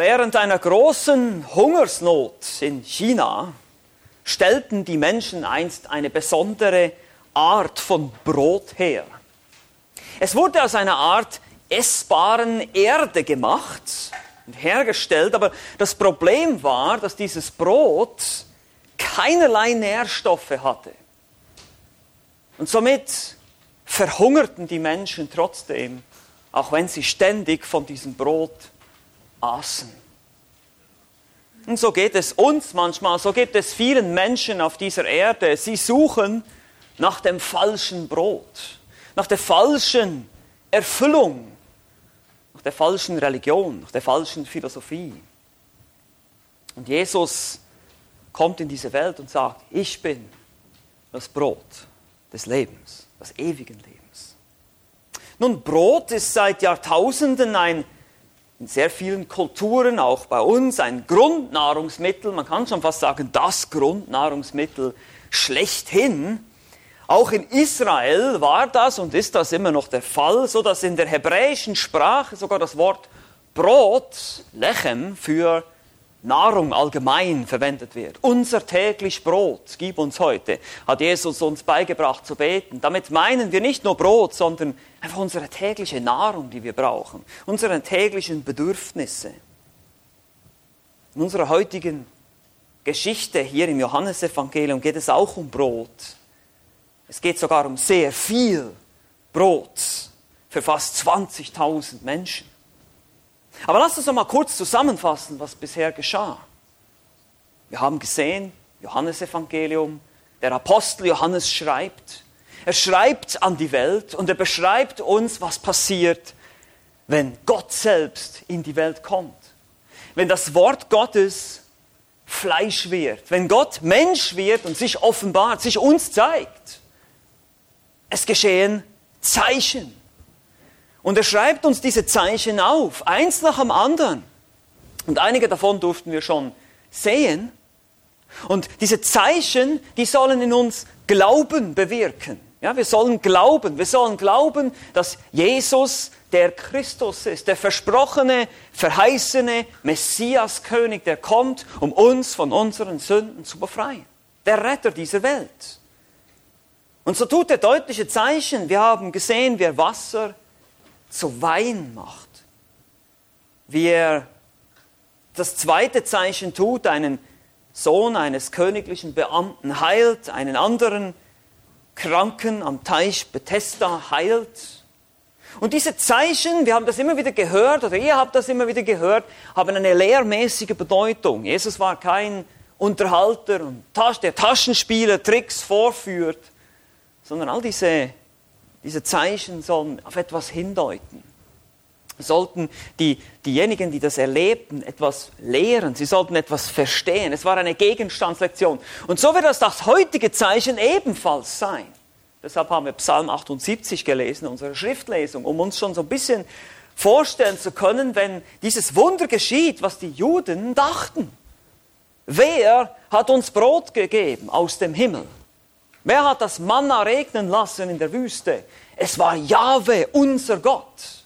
Während einer großen Hungersnot in China stellten die Menschen einst eine besondere Art von Brot her. Es wurde aus einer Art essbaren Erde gemacht und hergestellt, aber das Problem war, dass dieses Brot keinerlei Nährstoffe hatte. Und somit verhungerten die Menschen trotzdem, auch wenn sie ständig von diesem Brot aßen. Und so geht es uns manchmal, so geht es vielen Menschen auf dieser Erde. Sie suchen nach dem falschen Brot, nach der falschen Erfüllung, nach der falschen Religion, nach der falschen Philosophie. Und Jesus kommt in diese Welt und sagt, ich bin das Brot des Lebens, des ewigen Lebens. Nun, Brot ist seit Jahrtausenden ein in sehr vielen Kulturen, auch bei uns, ein Grundnahrungsmittel, man kann schon fast sagen, das Grundnahrungsmittel schlechthin. Auch in Israel war das und ist das immer noch der Fall, so dass in der hebräischen Sprache sogar das Wort Brot, Lechem, für Nahrung allgemein verwendet wird. Unser täglich Brot gib uns heute, hat Jesus uns beigebracht zu beten. Damit meinen wir nicht nur Brot, sondern einfach unsere tägliche Nahrung, die wir brauchen, unsere täglichen Bedürfnisse. In unserer heutigen Geschichte hier im Johannesevangelium geht es auch um Brot. Es geht sogar um sehr viel Brot für fast 20.000 Menschen. Aber lasst uns noch mal kurz zusammenfassen, was bisher geschah. Wir haben gesehen, Johannesevangelium, der Apostel Johannes schreibt. Er schreibt an die Welt und er beschreibt uns, was passiert, wenn Gott selbst in die Welt kommt. Wenn das Wort Gottes Fleisch wird, wenn Gott Mensch wird und sich offenbart, sich uns zeigt. Es geschehen Zeichen. Und er schreibt uns diese Zeichen auf, eins nach dem anderen. Und einige davon durften wir schon sehen. Und diese Zeichen, die sollen in uns Glauben bewirken. Ja, wir sollen glauben, wir sollen glauben, dass Jesus der Christus ist, der versprochene, verheißene Messiaskönig, der kommt, um uns von unseren Sünden zu befreien. Der Retter dieser Welt. Und so tut er deutliche Zeichen. Wir haben gesehen, wie er Wasser zu Wein macht. Wie er das zweite Zeichen tut, einen Sohn eines königlichen Beamten heilt, einen anderen Kranken am Teich Bethesda heilt. Und diese Zeichen, wir haben das immer wieder gehört, oder ihr habt das immer wieder gehört, haben eine lehrmäßige Bedeutung. Jesus war kein Unterhalter und der Taschenspieler Tricks vorführt, sondern all diese diese Zeichen sollen auf etwas hindeuten. Sollten die, diejenigen, die das erlebten, etwas lehren. Sie sollten etwas verstehen. Es war eine Gegenstandslektion. Und so wird das das heutige Zeichen ebenfalls sein. Deshalb haben wir Psalm 78 gelesen, unsere Schriftlesung, um uns schon so ein bisschen vorstellen zu können, wenn dieses Wunder geschieht, was die Juden dachten. Wer hat uns Brot gegeben aus dem Himmel? Wer hat das Manna regnen lassen in der Wüste? Es war Jahwe, unser Gott.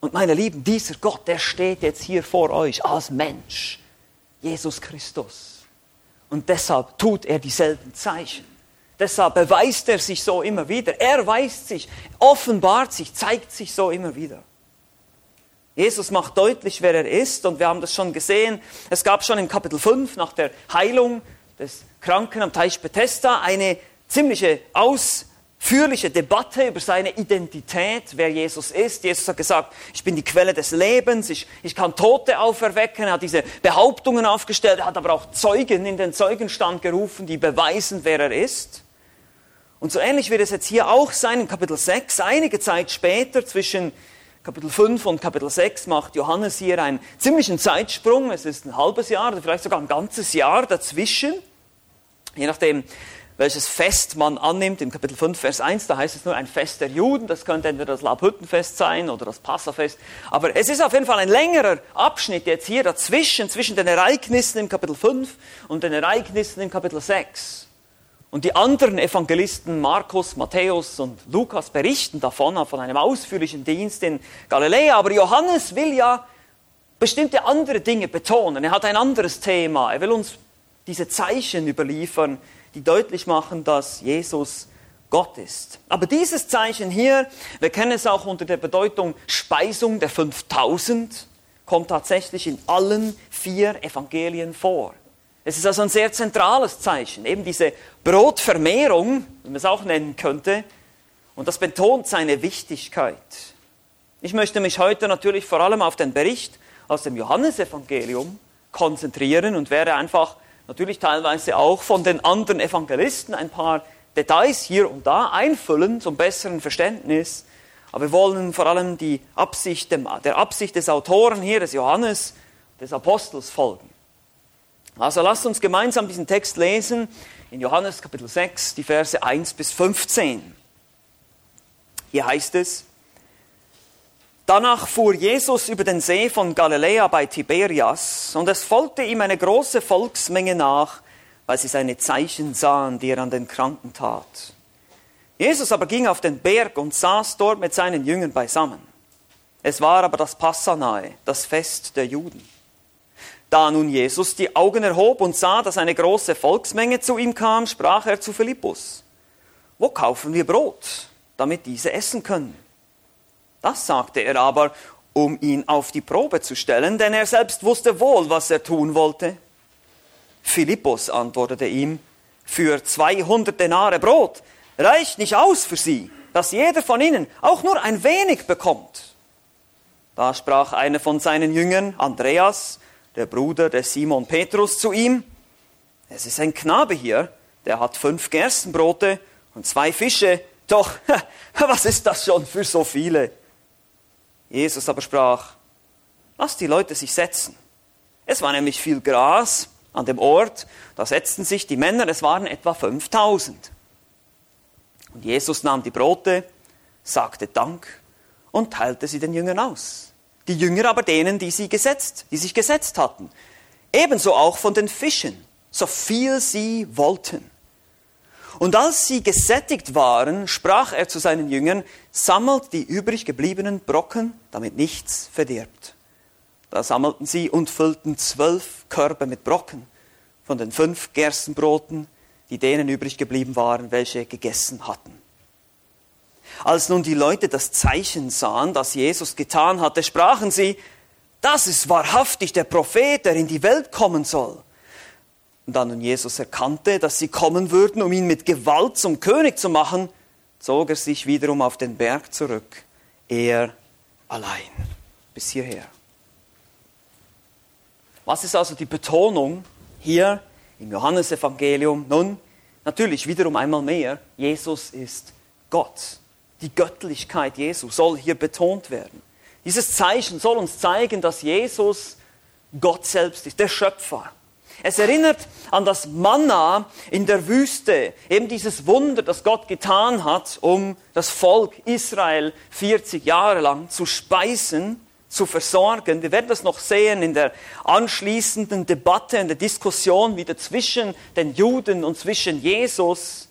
Und meine Lieben, dieser Gott, der steht jetzt hier vor euch als Mensch, Jesus Christus. Und deshalb tut er dieselben Zeichen. Deshalb beweist er sich so immer wieder. Er weist sich, offenbart sich, zeigt sich so immer wieder. Jesus macht deutlich, wer er ist und wir haben das schon gesehen. Es gab schon im Kapitel 5 nach der Heilung des Kranken am Teich Bethesda eine ziemliche ausführliche Debatte über seine Identität, wer Jesus ist. Jesus hat gesagt, ich bin die Quelle des Lebens, ich, ich kann Tote auferwecken. Er hat diese Behauptungen aufgestellt, er hat aber auch Zeugen in den Zeugenstand gerufen, die beweisen, wer er ist. Und so ähnlich wird es jetzt hier auch sein in Kapitel 6. Einige Zeit später, zwischen Kapitel 5 und Kapitel 6, macht Johannes hier einen ziemlichen Zeitsprung. Es ist ein halbes Jahr oder vielleicht sogar ein ganzes Jahr dazwischen. Je nachdem, welches Fest man annimmt, im Kapitel 5, Vers 1, da heißt es nur ein Fest der Juden, das könnte entweder das Labhüttenfest sein oder das Passafest, aber es ist auf jeden Fall ein längerer Abschnitt jetzt hier dazwischen, zwischen den Ereignissen im Kapitel 5 und den Ereignissen im Kapitel 6. Und die anderen Evangelisten, Markus, Matthäus und Lukas, berichten davon, von einem ausführlichen Dienst in Galiläa, aber Johannes will ja bestimmte andere Dinge betonen. Er hat ein anderes Thema. Er will uns diese Zeichen überliefern, die deutlich machen, dass Jesus Gott ist. Aber dieses Zeichen hier, wir kennen es auch unter der Bedeutung Speisung der 5000, kommt tatsächlich in allen vier Evangelien vor. Es ist also ein sehr zentrales Zeichen, eben diese Brotvermehrung, wie man es auch nennen könnte, und das betont seine Wichtigkeit. Ich möchte mich heute natürlich vor allem auf den Bericht aus dem Johannesevangelium konzentrieren und werde einfach natürlich teilweise auch von den anderen Evangelisten ein paar Details hier und da einfüllen zum besseren Verständnis. Aber wir wollen vor allem die Absicht, der Absicht des Autoren hier, des Johannes, des Apostels folgen. Also lasst uns gemeinsam diesen Text lesen in Johannes Kapitel 6, die Verse 1 bis 15. Hier heißt es, Danach fuhr Jesus über den See von Galiläa bei Tiberias, und es folgte ihm eine große Volksmenge nach, weil sie seine Zeichen sahen, die er an den Kranken tat. Jesus aber ging auf den Berg und saß dort mit seinen Jüngern beisammen. Es war aber das Passanae, das Fest der Juden. Da nun Jesus die Augen erhob und sah, dass eine große Volksmenge zu ihm kam, sprach er zu Philippus, wo kaufen wir Brot, damit diese essen können? Das sagte er aber, um ihn auf die Probe zu stellen, denn er selbst wusste wohl, was er tun wollte. Philippus antwortete ihm, für 200 Denare Brot reicht nicht aus für sie, dass jeder von ihnen auch nur ein wenig bekommt. Da sprach einer von seinen Jüngern, Andreas, der Bruder des Simon Petrus, zu ihm, es ist ein Knabe hier, der hat fünf Gerstenbrote und zwei Fische, doch was ist das schon für so viele? Jesus aber sprach, lass die Leute sich setzen. Es war nämlich viel Gras an dem Ort, da setzten sich die Männer, es waren etwa 5000. Und Jesus nahm die Brote, sagte Dank und teilte sie den Jüngern aus. Die Jünger aber denen, die sie gesetzt, die sich gesetzt hatten. Ebenso auch von den Fischen, so viel sie wollten. Und als sie gesättigt waren, sprach er zu seinen Jüngern, sammelt die übrig gebliebenen Brocken, damit nichts verdirbt. Da sammelten sie und füllten zwölf Körbe mit Brocken von den fünf Gerstenbroten, die denen übrig geblieben waren, welche gegessen hatten. Als nun die Leute das Zeichen sahen, das Jesus getan hatte, sprachen sie, das ist wahrhaftig der Prophet, der in die Welt kommen soll. Und da nun Jesus erkannte, dass sie kommen würden, um ihn mit Gewalt zum König zu machen, zog er sich wiederum auf den Berg zurück, er allein. Bis hierher. Was ist also die Betonung hier im Johannesevangelium? Nun, natürlich wiederum einmal mehr, Jesus ist Gott. Die Göttlichkeit Jesu soll hier betont werden. Dieses Zeichen soll uns zeigen, dass Jesus Gott selbst ist, der Schöpfer. Es erinnert an das Manna in der Wüste, eben dieses Wunder, das Gott getan hat, um das Volk Israel 40 Jahre lang zu speisen, zu versorgen. Wir werden das noch sehen in der anschließenden Debatte, in der Diskussion wieder zwischen den Juden und zwischen Jesus,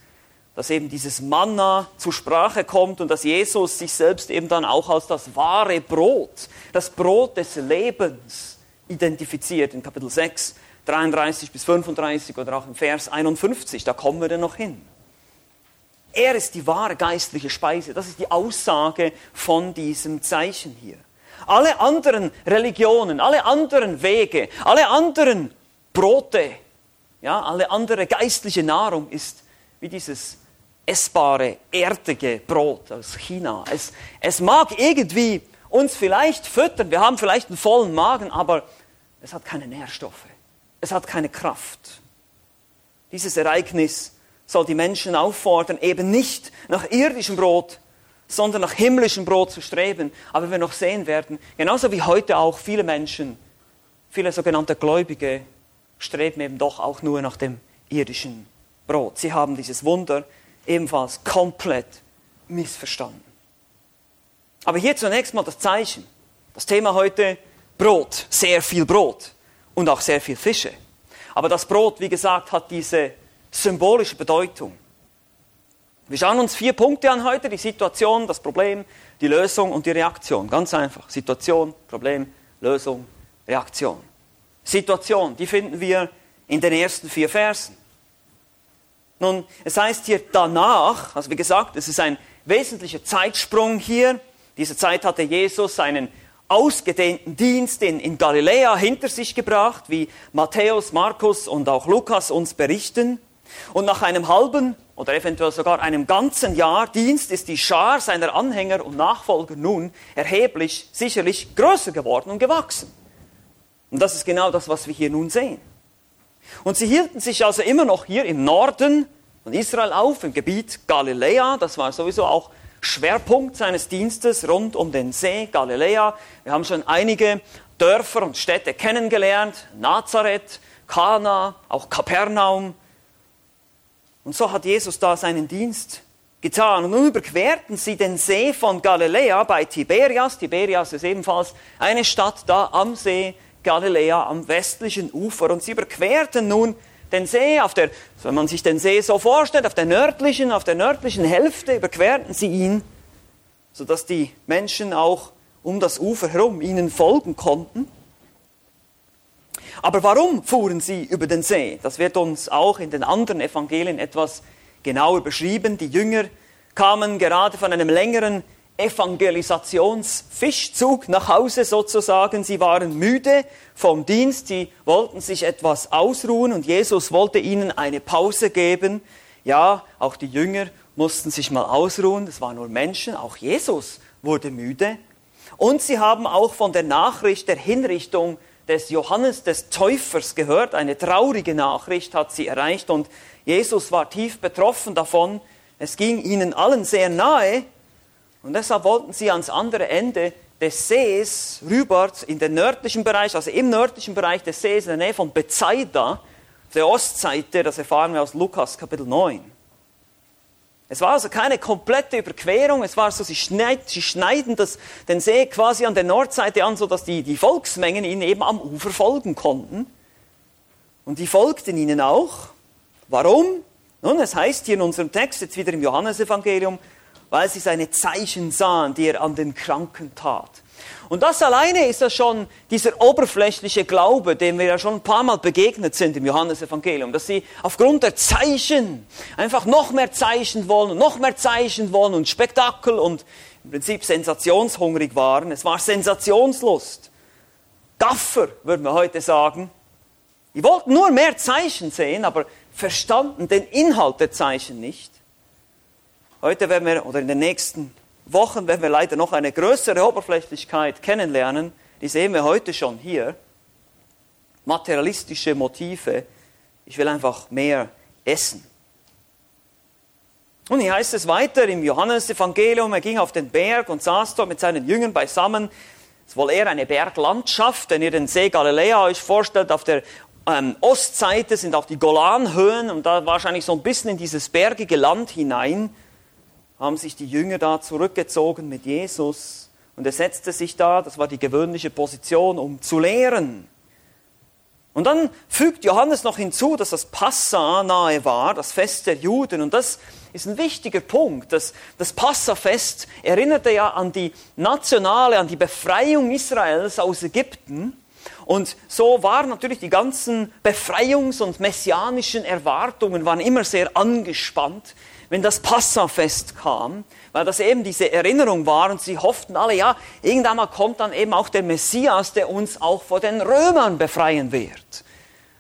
dass eben dieses Manna zur Sprache kommt und dass Jesus sich selbst eben dann auch als das wahre Brot, das Brot des Lebens identifiziert in Kapitel 6 33 bis 35 oder auch im Vers 51, da kommen wir dann noch hin. Er ist die wahre geistliche Speise. Das ist die Aussage von diesem Zeichen hier. Alle anderen Religionen, alle anderen Wege, alle anderen Brote, ja, alle andere geistliche Nahrung ist wie dieses essbare, erdige Brot aus China. Es, es mag irgendwie uns vielleicht füttern, wir haben vielleicht einen vollen Magen, aber es hat keine Nährstoffe. Es hat keine Kraft. Dieses Ereignis soll die Menschen auffordern, eben nicht nach irdischem Brot, sondern nach himmlischem Brot zu streben. Aber wir noch sehen werden, genauso wie heute auch viele Menschen, viele sogenannte Gläubige, streben eben doch auch nur nach dem irdischen Brot. Sie haben dieses Wunder ebenfalls komplett missverstanden. Aber hier zunächst mal das Zeichen. Das Thema heute Brot, sehr viel Brot und auch sehr viel Fische. Aber das Brot, wie gesagt, hat diese symbolische Bedeutung. Wir schauen uns vier Punkte an heute, die Situation, das Problem, die Lösung und die Reaktion. Ganz einfach. Situation, Problem, Lösung, Reaktion. Situation, die finden wir in den ersten vier Versen. Nun, es heißt hier danach, also wie gesagt, es ist ein wesentlicher Zeitsprung hier. Diese Zeit hatte Jesus seinen ausgedehnten Dienst in, in Galiläa hinter sich gebracht, wie Matthäus, Markus und auch Lukas uns berichten. Und nach einem halben oder eventuell sogar einem ganzen Jahr Dienst ist die Schar seiner Anhänger und Nachfolger nun erheblich, sicherlich größer geworden und gewachsen. Und das ist genau das, was wir hier nun sehen. Und sie hielten sich also immer noch hier im Norden von Israel auf, im Gebiet Galiläa. Das war sowieso auch Schwerpunkt seines Dienstes rund um den See Galiläa. Wir haben schon einige Dörfer und Städte kennengelernt. Nazareth, Kana, auch Kapernaum. Und so hat Jesus da seinen Dienst getan. Und nun überquerten sie den See von Galiläa bei Tiberias. Tiberias ist ebenfalls eine Stadt da am See Galiläa am westlichen Ufer. Und sie überquerten nun den See, auf der, wenn man sich den See so vorstellt, auf der nördlichen, auf der nördlichen Hälfte überquerten sie ihn, sodass die Menschen auch um das Ufer herum ihnen folgen konnten. Aber warum fuhren sie über den See? Das wird uns auch in den anderen Evangelien etwas genauer beschrieben. Die Jünger kamen gerade von einem längeren Evangelisationsfischzug nach Hause sozusagen. Sie waren müde vom Dienst, sie wollten sich etwas ausruhen und Jesus wollte ihnen eine Pause geben. Ja, auch die Jünger mussten sich mal ausruhen, das waren nur Menschen, auch Jesus wurde müde. Und sie haben auch von der Nachricht der Hinrichtung des Johannes des Täufers gehört. Eine traurige Nachricht hat sie erreicht und Jesus war tief betroffen davon. Es ging ihnen allen sehr nahe und deshalb wollten sie ans andere Ende des Sees rüber in den nördlichen Bereich, also im nördlichen Bereich des Sees, in der Nähe von Bethsaida, auf der Ostseite, das erfahren wir aus Lukas Kapitel 9. Es war also keine komplette Überquerung, es war so, sie, schneid, sie schneiden das, den See quasi an der Nordseite an, sodass die, die Volksmengen ihnen eben am Ufer folgen konnten. Und die folgten ihnen auch. Warum? Nun, es heißt hier in unserem Text, jetzt wieder im Johannesevangelium, weil sie seine Zeichen sahen, die er an den Kranken tat. Und das alleine ist ja schon dieser oberflächliche Glaube, dem wir ja schon ein paar Mal begegnet sind im Johannesevangelium, dass sie aufgrund der Zeichen einfach noch mehr Zeichen wollen und noch mehr Zeichen wollen und Spektakel und im Prinzip sensationshungrig waren. Es war Sensationslust. Gaffer, würden wir heute sagen. Die wollten nur mehr Zeichen sehen, aber verstanden den Inhalt der Zeichen nicht. Heute werden wir, oder in den nächsten Wochen werden wir leider noch eine größere Oberflächlichkeit kennenlernen. Die sehen wir heute schon hier. Materialistische Motive. Ich will einfach mehr essen. Und hier heißt es weiter im Johannesevangelium, er ging auf den Berg und saß dort mit seinen Jüngern beisammen. Es ist wohl eher eine Berglandschaft, wenn ihr den See Galiläa euch vorstellt, auf der ähm, Ostseite sind auch die Golanhöhen und da wahrscheinlich so ein bisschen in dieses bergige Land hinein haben sich die Jünger da zurückgezogen mit Jesus und er setzte sich da, das war die gewöhnliche Position, um zu lehren. Und dann fügt Johannes noch hinzu, dass das Passa nahe war, das Fest der Juden. Und das ist ein wichtiger Punkt. Das, das Passafest erinnerte ja an die nationale, an die Befreiung Israels aus Ägypten. Und so waren natürlich die ganzen Befreiungs- und messianischen Erwartungen waren immer sehr angespannt wenn das Passafest kam, weil das eben diese Erinnerung war und sie hofften alle, ja, irgendwann mal kommt dann eben auch der Messias, der uns auch vor den Römern befreien wird.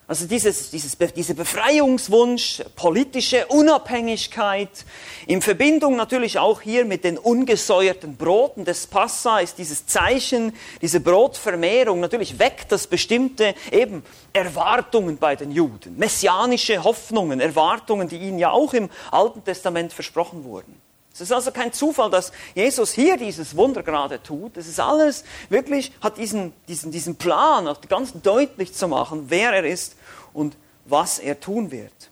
Also dieses, dieses, dieser Befreiungswunsch, politische Unabhängigkeit, in Verbindung natürlich auch hier mit den ungesäuerten Broten des Passa ist dieses Zeichen, diese Brotvermehrung, natürlich weckt das bestimmte eben Erwartungen bei den Juden, messianische Hoffnungen, Erwartungen, die ihnen ja auch im Alten Testament versprochen wurden. Es ist also kein Zufall, dass Jesus hier dieses Wunder gerade tut. Es ist alles wirklich, hat diesen, diesen, diesen Plan, auch ganz deutlich zu machen, wer er ist und was er tun wird.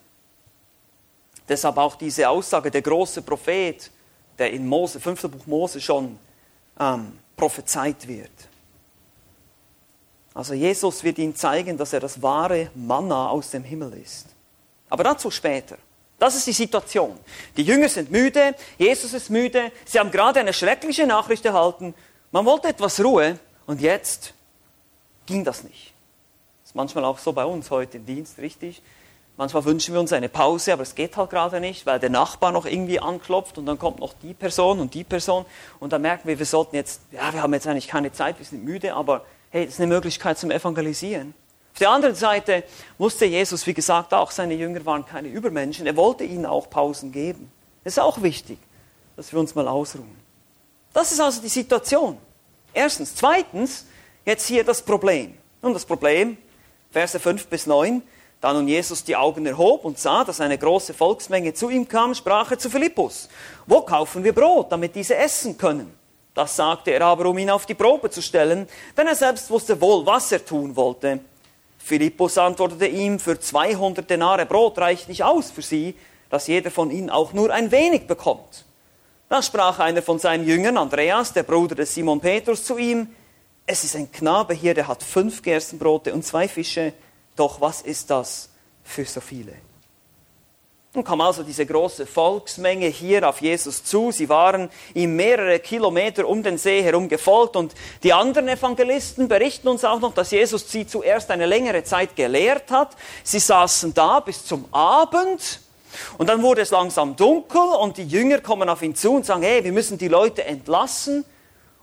Deshalb auch diese Aussage, der große Prophet, der in Mose, 5. Buch Mose schon ähm, prophezeit wird. Also Jesus wird ihnen zeigen, dass er das wahre Manna aus dem Himmel ist. Aber dazu später. Das ist die Situation. Die Jünger sind müde, Jesus ist müde, sie haben gerade eine schreckliche Nachricht erhalten, man wollte etwas Ruhe und jetzt ging das nicht. Das ist manchmal auch so bei uns heute im Dienst, richtig? Manchmal wünschen wir uns eine Pause, aber es geht halt gerade nicht, weil der Nachbar noch irgendwie anklopft und dann kommt noch die Person und die Person und dann merken wir, wir sollten jetzt, ja, wir haben jetzt eigentlich keine Zeit, wir sind müde, aber hey, das ist eine Möglichkeit zum Evangelisieren. Auf der anderen Seite wusste Jesus, wie gesagt, auch seine Jünger waren keine Übermenschen. Er wollte ihnen auch Pausen geben. Das ist auch wichtig, dass wir uns mal ausruhen. Das ist also die Situation. Erstens. Zweitens, jetzt hier das Problem. Und das Problem, Verse 5 bis 9, da nun Jesus die Augen erhob und sah, dass eine große Volksmenge zu ihm kam, sprach er zu Philippus, wo kaufen wir Brot, damit diese essen können? Das sagte er aber, um ihn auf die Probe zu stellen, denn er selbst wusste wohl, was er tun wollte. Philippus antwortete ihm, für 200 Denare Brot reicht nicht aus für sie, dass jeder von ihnen auch nur ein wenig bekommt. Da sprach einer von seinen Jüngern, Andreas, der Bruder des Simon Petrus, zu ihm, es ist ein Knabe hier, der hat fünf Gerstenbrote und zwei Fische, doch was ist das für so viele? Nun kam also diese große Volksmenge hier auf Jesus zu. Sie waren ihm mehrere Kilometer um den See herum gefolgt und die anderen Evangelisten berichten uns auch noch, dass Jesus sie zuerst eine längere Zeit gelehrt hat. Sie saßen da bis zum Abend und dann wurde es langsam dunkel und die Jünger kommen auf ihn zu und sagen, hey, wir müssen die Leute entlassen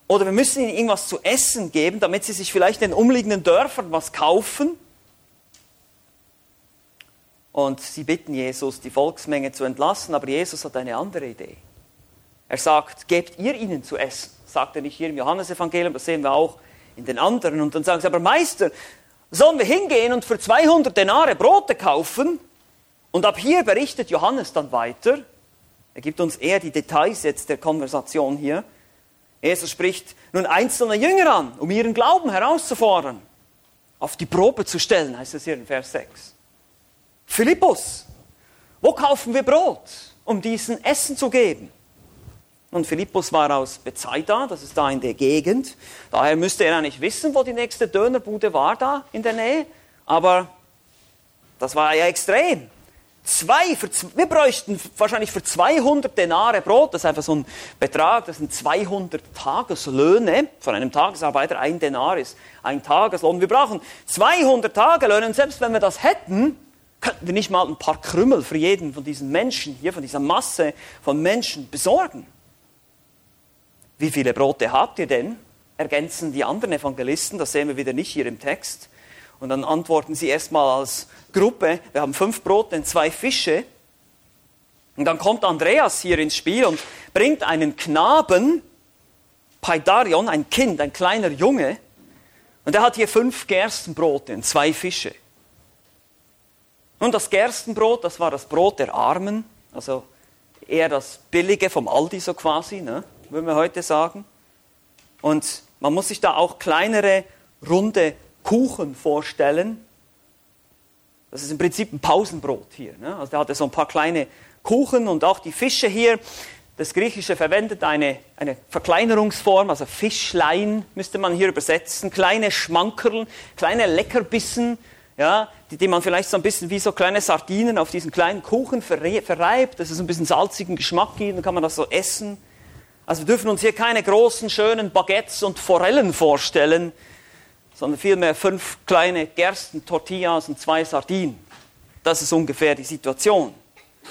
oder wir müssen ihnen irgendwas zu essen geben, damit sie sich vielleicht in den umliegenden Dörfern was kaufen. Und sie bitten Jesus, die Volksmenge zu entlassen, aber Jesus hat eine andere Idee. Er sagt, gebt ihr ihnen zu essen. sagt er nicht hier im Johannesevangelium, das sehen wir auch in den anderen. Und dann sagen sie, aber Meister, sollen wir hingehen und für 200 Denare Brote kaufen? Und ab hier berichtet Johannes dann weiter. Er gibt uns eher die Details jetzt der Konversation hier. Jesus spricht nun einzelne Jünger an, um ihren Glauben herauszufordern, auf die Probe zu stellen, heißt es hier in Vers 6. Philippus, wo kaufen wir Brot, um diesen Essen zu geben? Und Philippus war aus Bethsaida, das ist da in der Gegend. Daher müsste er eigentlich wissen, wo die nächste Dönerbude war da in der Nähe. Aber das war ja extrem. Zwei, für, wir bräuchten wahrscheinlich für 200 Denare Brot, das ist einfach so ein Betrag, das sind 200 Tageslöhne von einem Tagesarbeiter. Ein Denar ist ein Tageslohn. Wir brauchen 200 Tagelöhne und selbst wenn wir das hätten, könnten wir nicht mal ein paar Krümmel für jeden von diesen Menschen hier, von dieser Masse von Menschen besorgen? Wie viele Brote habt ihr denn? Ergänzen die anderen Evangelisten, das sehen wir wieder nicht hier im Text. Und dann antworten sie erstmal als Gruppe, wir haben fünf Brote und zwei Fische. Und dann kommt Andreas hier ins Spiel und bringt einen Knaben, Paidarion, ein Kind, ein kleiner Junge, und er hat hier fünf Gerstenbrote und zwei Fische. Nun, das Gerstenbrot, das war das Brot der Armen, also eher das Billige vom Aldi so quasi, ne, würden wir heute sagen. Und man muss sich da auch kleinere, runde Kuchen vorstellen. Das ist im Prinzip ein Pausenbrot hier. Ne? Also da hatte so ein paar kleine Kuchen und auch die Fische hier. Das Griechische verwendet eine, eine Verkleinerungsform, also Fischlein müsste man hier übersetzen. Kleine Schmankerl, kleine Leckerbissen, ja, die, die man vielleicht so ein bisschen wie so kleine Sardinen auf diesen kleinen Kuchen verreibt, dass es ein bisschen salzigen Geschmack gibt, dann kann man das so essen. Also wir dürfen uns hier keine großen, schönen Baguettes und Forellen vorstellen, sondern vielmehr fünf kleine Gersten-Tortillas und zwei Sardinen. Das ist ungefähr die Situation.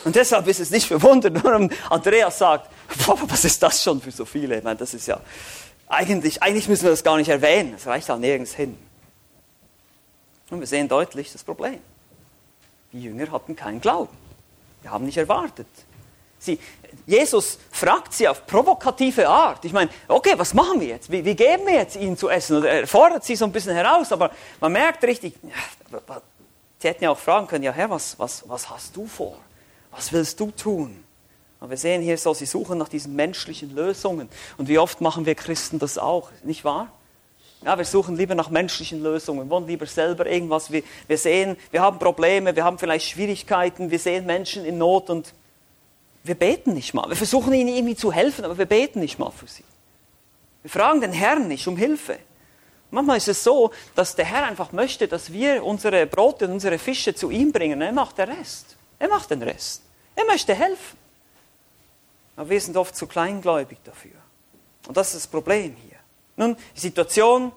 Und deshalb ist es nicht verwundert, warum Andreas sagt, was ist das schon für so viele? Ich meine, das ist ja, eigentlich, eigentlich müssen wir das gar nicht erwähnen, es reicht halt nirgends hin. Und wir sehen deutlich das Problem. Die Jünger hatten keinen Glauben. Wir haben nicht erwartet. Sie, Jesus fragt sie auf provokative Art. Ich meine, okay, was machen wir jetzt? Wie, wie geben wir jetzt ihnen zu essen? Oder er fordert sie so ein bisschen heraus, aber man merkt richtig, sie hätten ja auch fragen können, ja Herr, was, was, was hast du vor? Was willst du tun? Aber wir sehen hier so, sie suchen nach diesen menschlichen Lösungen. Und wie oft machen wir Christen das auch, nicht wahr? Ja, wir suchen lieber nach menschlichen Lösungen, wollen lieber selber irgendwas. Wir, wir sehen, wir haben Probleme, wir haben vielleicht Schwierigkeiten, wir sehen Menschen in Not und wir beten nicht mal. Wir versuchen ihnen irgendwie zu helfen, aber wir beten nicht mal für sie. Wir fragen den Herrn nicht um Hilfe. Manchmal ist es so, dass der Herr einfach möchte, dass wir unsere Brote und unsere Fische zu ihm bringen. Er macht den Rest. Er macht den Rest. Er möchte helfen. Aber wir sind oft zu kleingläubig dafür. Und das ist das Problem hier. Nun, die Situation,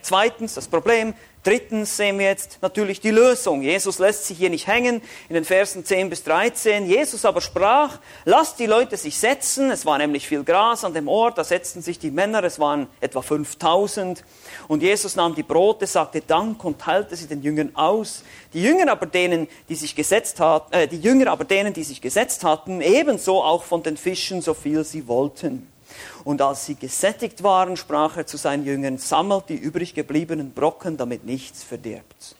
Zweitens das Problem. Drittens sehen wir jetzt natürlich die Lösung. Jesus lässt sich hier nicht hängen in den Versen 10 bis 13. Jesus aber sprach, lasst die Leute sich setzen. Es war nämlich viel Gras an dem Ort, da setzten sich die Männer, es waren etwa 5000. Und Jesus nahm die Brote, sagte Dank und teilte sie den Jüngern aus. Die Jünger aber denen, die sich gesetzt hatten, äh, die Jünger aber denen, die sich gesetzt hatten, ebenso auch von den Fischen, so viel sie wollten. Und als sie gesättigt waren, sprach er zu seinen Jüngern, sammelt die übrig gebliebenen Brocken, damit nichts verdirbt.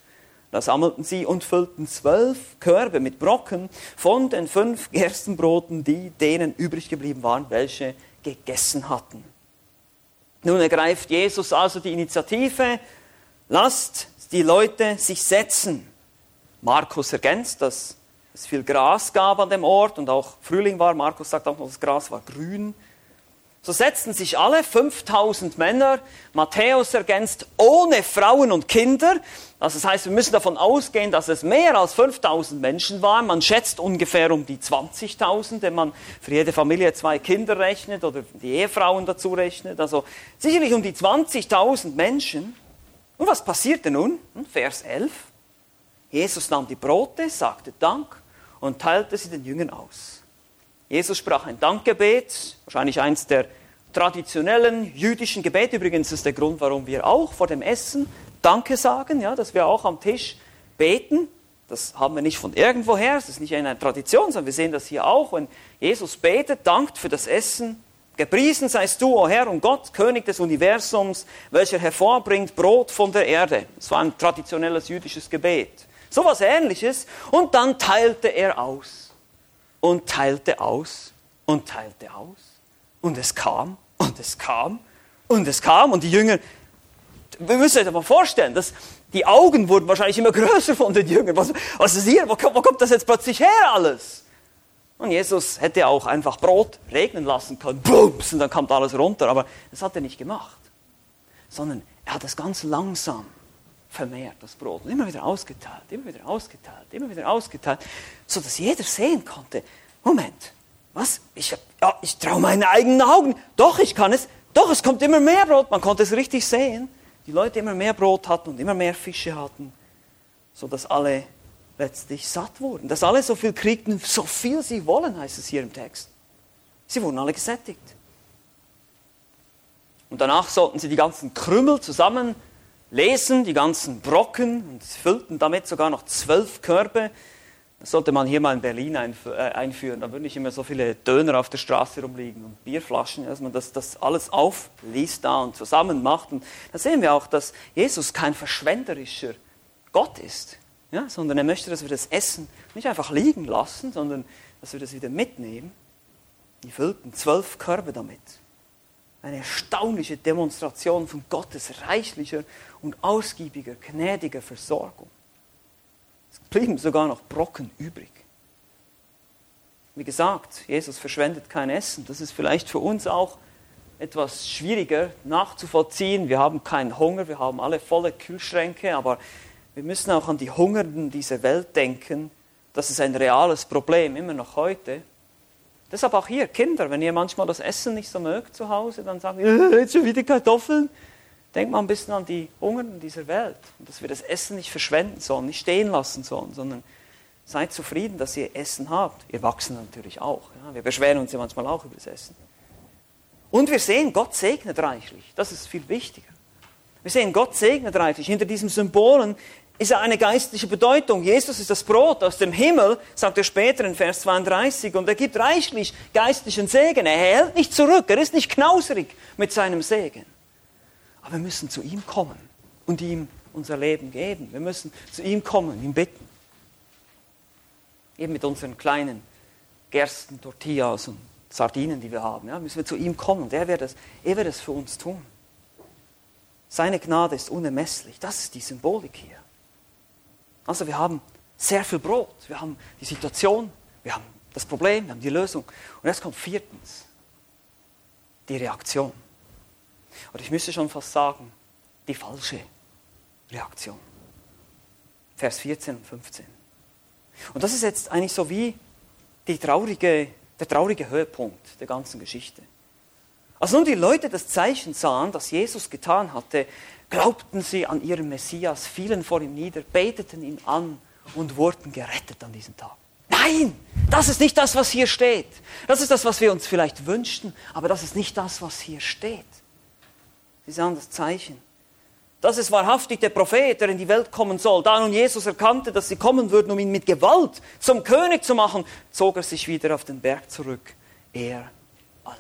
Da sammelten sie und füllten zwölf Körbe mit Brocken von den fünf Gerstenbroten, die denen übrig geblieben waren, welche gegessen hatten. Nun ergreift Jesus also die Initiative, lasst die Leute sich setzen. Markus ergänzt, dass es viel Gras gab an dem Ort und auch Frühling war. Markus sagt auch noch, das Gras war grün. So setzten sich alle 5000 Männer, Matthäus ergänzt, ohne Frauen und Kinder. Also das heißt, wir müssen davon ausgehen, dass es mehr als 5000 Menschen waren. Man schätzt ungefähr um die 20.000, wenn man für jede Familie zwei Kinder rechnet oder die Ehefrauen dazu rechnet. Also sicherlich um die 20.000 Menschen. Und was passierte nun? Hm, Vers 11. Jesus nahm die Brote, sagte Dank und teilte sie den Jüngern aus. Jesus sprach ein Dankgebet, wahrscheinlich eins der traditionellen jüdischen Gebete. Übrigens ist der Grund, warum wir auch vor dem Essen Danke sagen, ja, dass wir auch am Tisch beten. Das haben wir nicht von irgendwoher, das ist nicht eine Tradition, sondern wir sehen das hier auch, wenn Jesus betet, dankt für das Essen. Gepriesen seist du, o oh Herr und Gott, König des Universums, welcher hervorbringt Brot von der Erde. Das war ein traditionelles jüdisches Gebet. So etwas ähnliches. Und dann teilte er aus und teilte aus und teilte aus. Und es kam und es kam und es kam und die Jünger, wir müssen uns mal vorstellen, dass die Augen wurden wahrscheinlich immer größer von den Jüngern. Was, was ist hier? Wo, wo kommt das jetzt plötzlich her alles? Und Jesus hätte auch einfach Brot regnen lassen können. Bums, und dann kommt alles runter. Aber das hat er nicht gemacht. Sondern er hat es ganz langsam vermehrt, das Brot. Und immer wieder ausgeteilt, immer wieder ausgeteilt, immer wieder ausgeteilt, sodass jeder sehen konnte, Moment, was? Ich, ja, ich traue meinen eigenen Augen. Doch, ich kann es. Doch, es kommt immer mehr Brot. Man konnte es richtig sehen. Die Leute immer mehr Brot hatten und immer mehr Fische hatten, sodass alle letztlich satt wurden. Dass alle so viel kriegten, so viel sie wollen, heißt es hier im Text. Sie wurden alle gesättigt. Und danach sollten sie die ganzen Krümel zusammen lesen, die ganzen Brocken, und füllten damit sogar noch zwölf Körbe. Das sollte man hier mal in Berlin äh, einführen. Da würden nicht immer so viele Döner auf der Straße rumliegen und Bierflaschen, dass man das, das alles aufliest da und zusammen macht. Und da sehen wir auch, dass Jesus kein verschwenderischer Gott ist, ja, sondern er möchte, dass wir das Essen nicht einfach liegen lassen, sondern dass wir das wieder mitnehmen. Die füllten zwölf Körbe damit. Eine erstaunliche Demonstration von Gottes reichlicher und ausgiebiger, gnädiger Versorgung. Es blieben sogar noch Brocken übrig. Wie gesagt, Jesus verschwendet kein Essen. Das ist vielleicht für uns auch etwas schwieriger nachzuvollziehen. Wir haben keinen Hunger, wir haben alle volle Kühlschränke, aber wir müssen auch an die Hungernden dieser Welt denken. Das ist ein reales Problem, immer noch heute. Deshalb auch hier, Kinder, wenn ihr manchmal das Essen nicht so mögt zu Hause, dann sagen wir, jetzt schon wieder Kartoffeln. Denkt mal ein bisschen an die Hungernden dieser Welt und dass wir das Essen nicht verschwenden sollen, nicht stehen lassen sollen, sondern seid zufrieden, dass ihr Essen habt. Ihr wachsen natürlich auch. Ja? Wir beschweren uns ja manchmal auch über das Essen. Und wir sehen, Gott segnet reichlich. Das ist viel wichtiger. Wir sehen, Gott segnet reichlich. Hinter diesen Symbolen ist eine geistliche Bedeutung. Jesus ist das Brot aus dem Himmel, sagt er später in Vers 32, und er gibt reichlich geistlichen Segen. Er hält nicht zurück, er ist nicht knauserig mit seinem Segen. Aber wir müssen zu ihm kommen und ihm unser Leben geben. Wir müssen zu ihm kommen, ihn bitten. Eben mit unseren kleinen Gersten, Tortillas und Sardinen, die wir haben, ja, müssen wir zu ihm kommen und er wird es für uns tun. Seine Gnade ist unermesslich. Das ist die Symbolik hier. Also wir haben sehr viel Brot, wir haben die Situation, wir haben das Problem, wir haben die Lösung. Und jetzt kommt viertens die Reaktion. Oder ich müsste schon fast sagen, die falsche Reaktion. Vers 14 und 15. Und das ist jetzt eigentlich so wie traurige, der traurige Höhepunkt der ganzen Geschichte. Als nun die Leute das Zeichen sahen, das Jesus getan hatte, glaubten sie an ihren Messias, fielen vor ihm nieder, beteten ihn an und wurden gerettet an diesem Tag. Nein, das ist nicht das, was hier steht. Das ist das, was wir uns vielleicht wünschten, aber das ist nicht das, was hier steht. Sie sahen das Zeichen. Das ist wahrhaftig der Prophet, der in die Welt kommen soll. Da nun Jesus erkannte, dass sie kommen würden, um ihn mit Gewalt zum König zu machen, zog er sich wieder auf den Berg zurück. Er allein.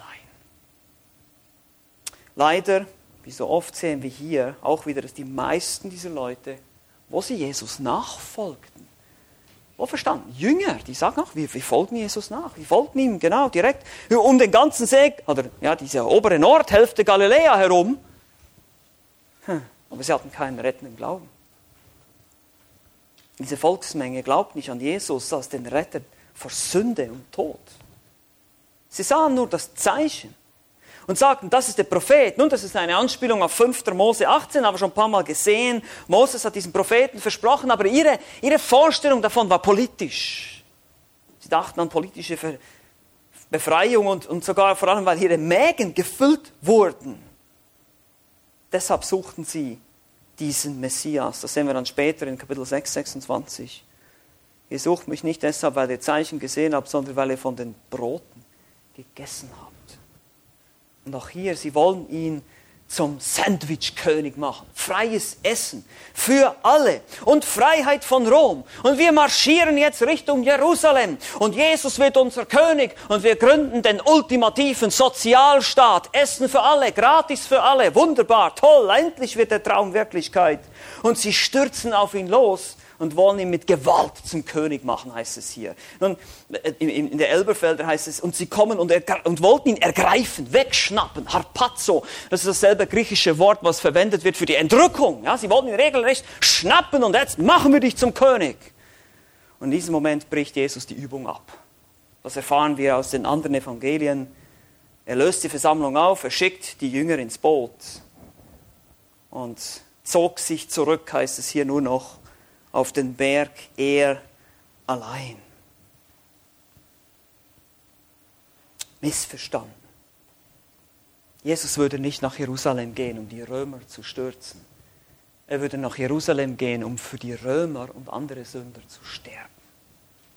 Leider, wie so oft sehen wir hier auch wieder, dass die meisten dieser Leute, wo sie Jesus nachfolgten, wo verstanden? Jünger, die sagen auch, wir, wir folgen Jesus nach. Wir folgen ihm genau direkt um den ganzen See, oder ja, diese obere Nordhälfte Galiläa herum. Hm aber sie hatten keinen rettenden Glauben. Diese Volksmenge glaubt nicht an Jesus als den Retter vor Sünde und Tod. Sie sahen nur das Zeichen und sagten, das ist der Prophet. Nun, das ist eine Anspielung auf 5. Mose 18, aber schon ein paar Mal gesehen. Moses hat diesen Propheten versprochen, aber ihre, ihre Vorstellung davon war politisch. Sie dachten an politische Befreiung und, und sogar vor allem, weil ihre Mägen gefüllt wurden Deshalb suchten sie diesen Messias. Das sehen wir dann später in Kapitel 6, 26. Ihr sucht mich nicht deshalb, weil ihr Zeichen gesehen habt, sondern weil ihr von den Broten gegessen habt. Und auch hier, sie wollen ihn zum Sandwich-König machen. Freies Essen für alle und Freiheit von Rom. Und wir marschieren jetzt Richtung Jerusalem und Jesus wird unser König und wir gründen den ultimativen Sozialstaat. Essen für alle, gratis für alle, wunderbar, toll, endlich wird der Traum Wirklichkeit. Und sie stürzen auf ihn los und wollen ihn mit Gewalt zum König machen, heißt es hier. Nun, in der Elberfelder heißt es, und sie kommen und, und wollten ihn ergreifen, wegschnappen, harpazo. Das ist dasselbe griechische Wort, was verwendet wird für die Entrückung. Ja, sie wollten ihn regelrecht schnappen und jetzt machen wir dich zum König. Und in diesem Moment bricht Jesus die Übung ab. Das erfahren wir aus den anderen Evangelien. Er löst die Versammlung auf, er schickt die Jünger ins Boot und zog sich zurück, heißt es hier nur noch auf den Berg er allein. Missverstanden. Jesus würde nicht nach Jerusalem gehen, um die Römer zu stürzen. Er würde nach Jerusalem gehen, um für die Römer und andere Sünder zu sterben.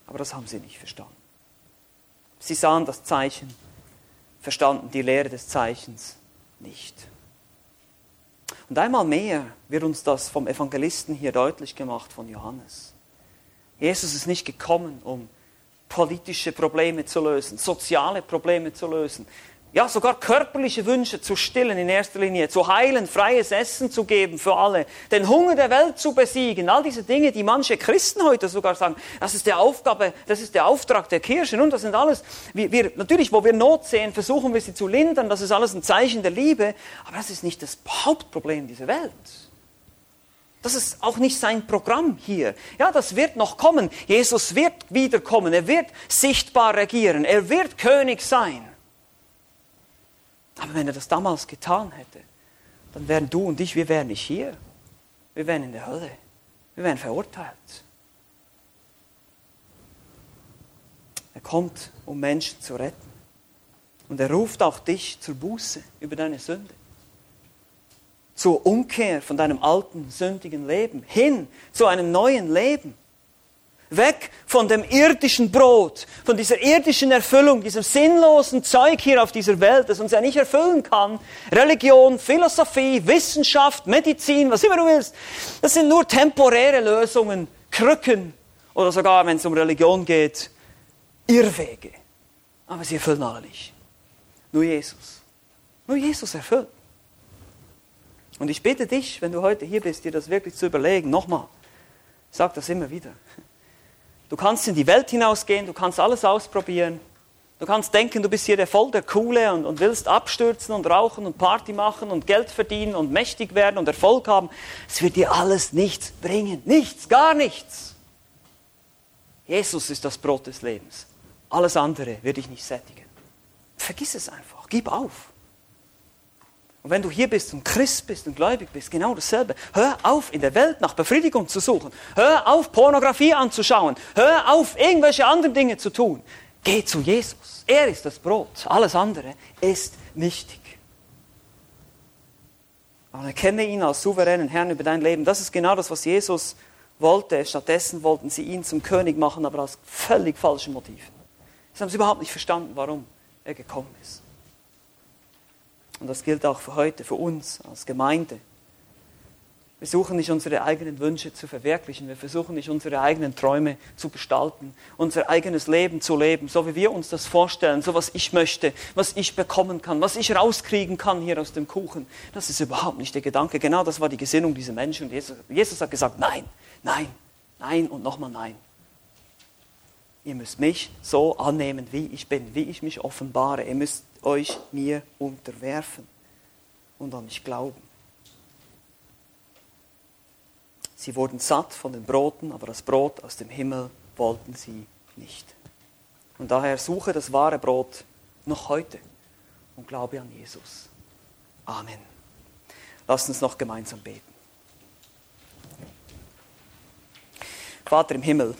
Aber das haben sie nicht verstanden. Sie sahen das Zeichen, verstanden die Lehre des Zeichens nicht. Und einmal mehr wird uns das vom Evangelisten hier deutlich gemacht, von Johannes. Jesus ist nicht gekommen, um politische Probleme zu lösen, soziale Probleme zu lösen, ja, sogar körperliche Wünsche zu stillen in erster Linie, zu heilen, freies Essen zu geben für alle, den Hunger der Welt zu besiegen, all diese Dinge, die manche Christen heute sogar sagen, das ist der Aufgabe, das ist der Auftrag der Kirche. Nun, das sind alles, wir, wir, natürlich, wo wir Not sehen, versuchen wir sie zu lindern, das ist alles ein Zeichen der Liebe, aber das ist nicht das Hauptproblem dieser Welt. Das ist auch nicht sein Programm hier. Ja, das wird noch kommen. Jesus wird wiederkommen. Er wird sichtbar regieren. Er wird König sein. Aber wenn er das damals getan hätte, dann wären du und ich, wir wären nicht hier. Wir wären in der Hölle. Wir wären verurteilt. Er kommt, um Menschen zu retten. Und er ruft auch dich zur Buße über deine Sünde. Zur Umkehr von deinem alten, sündigen Leben hin zu einem neuen Leben. Weg von dem irdischen Brot, von dieser irdischen Erfüllung, diesem sinnlosen Zeug hier auf dieser Welt, das uns ja nicht erfüllen kann. Religion, Philosophie, Wissenschaft, Medizin, was immer du willst. Das sind nur temporäre Lösungen, Krücken oder sogar, wenn es um Religion geht, Irrwege. Aber sie erfüllen alle nicht. Nur Jesus. Nur Jesus erfüllt. Und ich bitte dich, wenn du heute hier bist, dir das wirklich zu überlegen, nochmal, ich sage das immer wieder. Du kannst in die Welt hinausgehen, du kannst alles ausprobieren. Du kannst denken, du bist hier der voll der Coole und, und willst abstürzen und rauchen und Party machen und Geld verdienen und mächtig werden und Erfolg haben. Es wird dir alles nichts bringen. Nichts, gar nichts. Jesus ist das Brot des Lebens. Alles andere wird dich nicht sättigen. Vergiss es einfach. Gib auf. Und wenn du hier bist und Christ bist und gläubig bist, genau dasselbe. Hör auf, in der Welt nach Befriedigung zu suchen. Hör auf, Pornografie anzuschauen. Hör auf, irgendwelche anderen Dinge zu tun. Geh zu Jesus. Er ist das Brot. Alles andere ist nichtig. Aber erkenne ihn als souveränen Herrn über dein Leben. Das ist genau das, was Jesus wollte. Stattdessen wollten sie ihn zum König machen, aber aus völlig falschen Motiven. Sie haben es überhaupt nicht verstanden, warum er gekommen ist. Und das gilt auch für heute, für uns als Gemeinde. Wir suchen nicht unsere eigenen Wünsche zu verwirklichen. Wir versuchen nicht unsere eigenen Träume zu gestalten, unser eigenes Leben zu leben, so wie wir uns das vorstellen, so was ich möchte, was ich bekommen kann, was ich rauskriegen kann hier aus dem Kuchen. Das ist überhaupt nicht der Gedanke. Genau das war die Gesinnung dieser Menschen. Und Jesus, Jesus hat gesagt, nein, nein, nein und nochmal nein. Ihr müsst mich so annehmen, wie ich bin, wie ich mich offenbare. Ihr müsst euch mir unterwerfen und an mich glauben. Sie wurden satt von den Broten, aber das Brot aus dem Himmel wollten sie nicht. Und daher suche das wahre Brot noch heute und glaube an Jesus. Amen. Lasst uns noch gemeinsam beten. Vater im Himmel,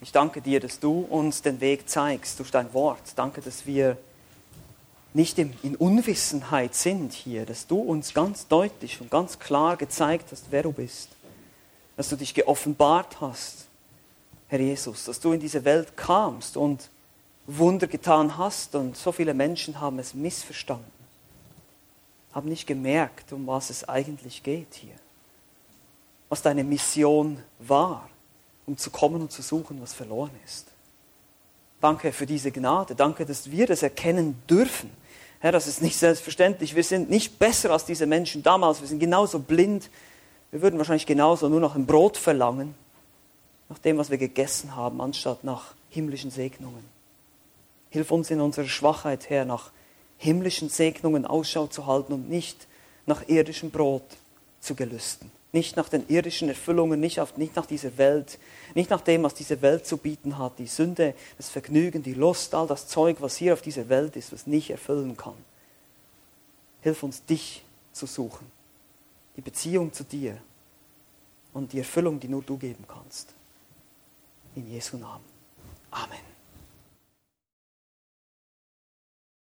ich danke dir, dass du uns den Weg zeigst durch dein Wort. Danke, dass wir nicht in Unwissenheit sind hier, dass du uns ganz deutlich und ganz klar gezeigt hast, wer du bist dass du dich geoffenbart hast, Herr Jesus, dass du in diese Welt kamst und Wunder getan hast und so viele Menschen haben es missverstanden, haben nicht gemerkt, um was es eigentlich geht hier, was deine Mission war, um zu kommen und zu suchen, was verloren ist. Danke für diese Gnade, danke, dass wir das erkennen dürfen. Herr, das ist nicht selbstverständlich. Wir sind nicht besser als diese Menschen damals. Wir sind genauso blind wir würden wahrscheinlich genauso nur noch ein Brot verlangen, nach dem, was wir gegessen haben, anstatt nach himmlischen Segnungen. Hilf uns in unserer Schwachheit, Herr, nach himmlischen Segnungen Ausschau zu halten und nicht nach irdischem Brot zu gelüsten. Nicht nach den irdischen Erfüllungen, nicht, auf, nicht nach dieser Welt, nicht nach dem, was diese Welt zu bieten hat. Die Sünde, das Vergnügen, die Lust, all das Zeug, was hier auf dieser Welt ist, was nicht erfüllen kann. Hilf uns, dich zu suchen die Beziehung zu dir und die Erfüllung, die nur du geben kannst. In Jesu Namen. Amen.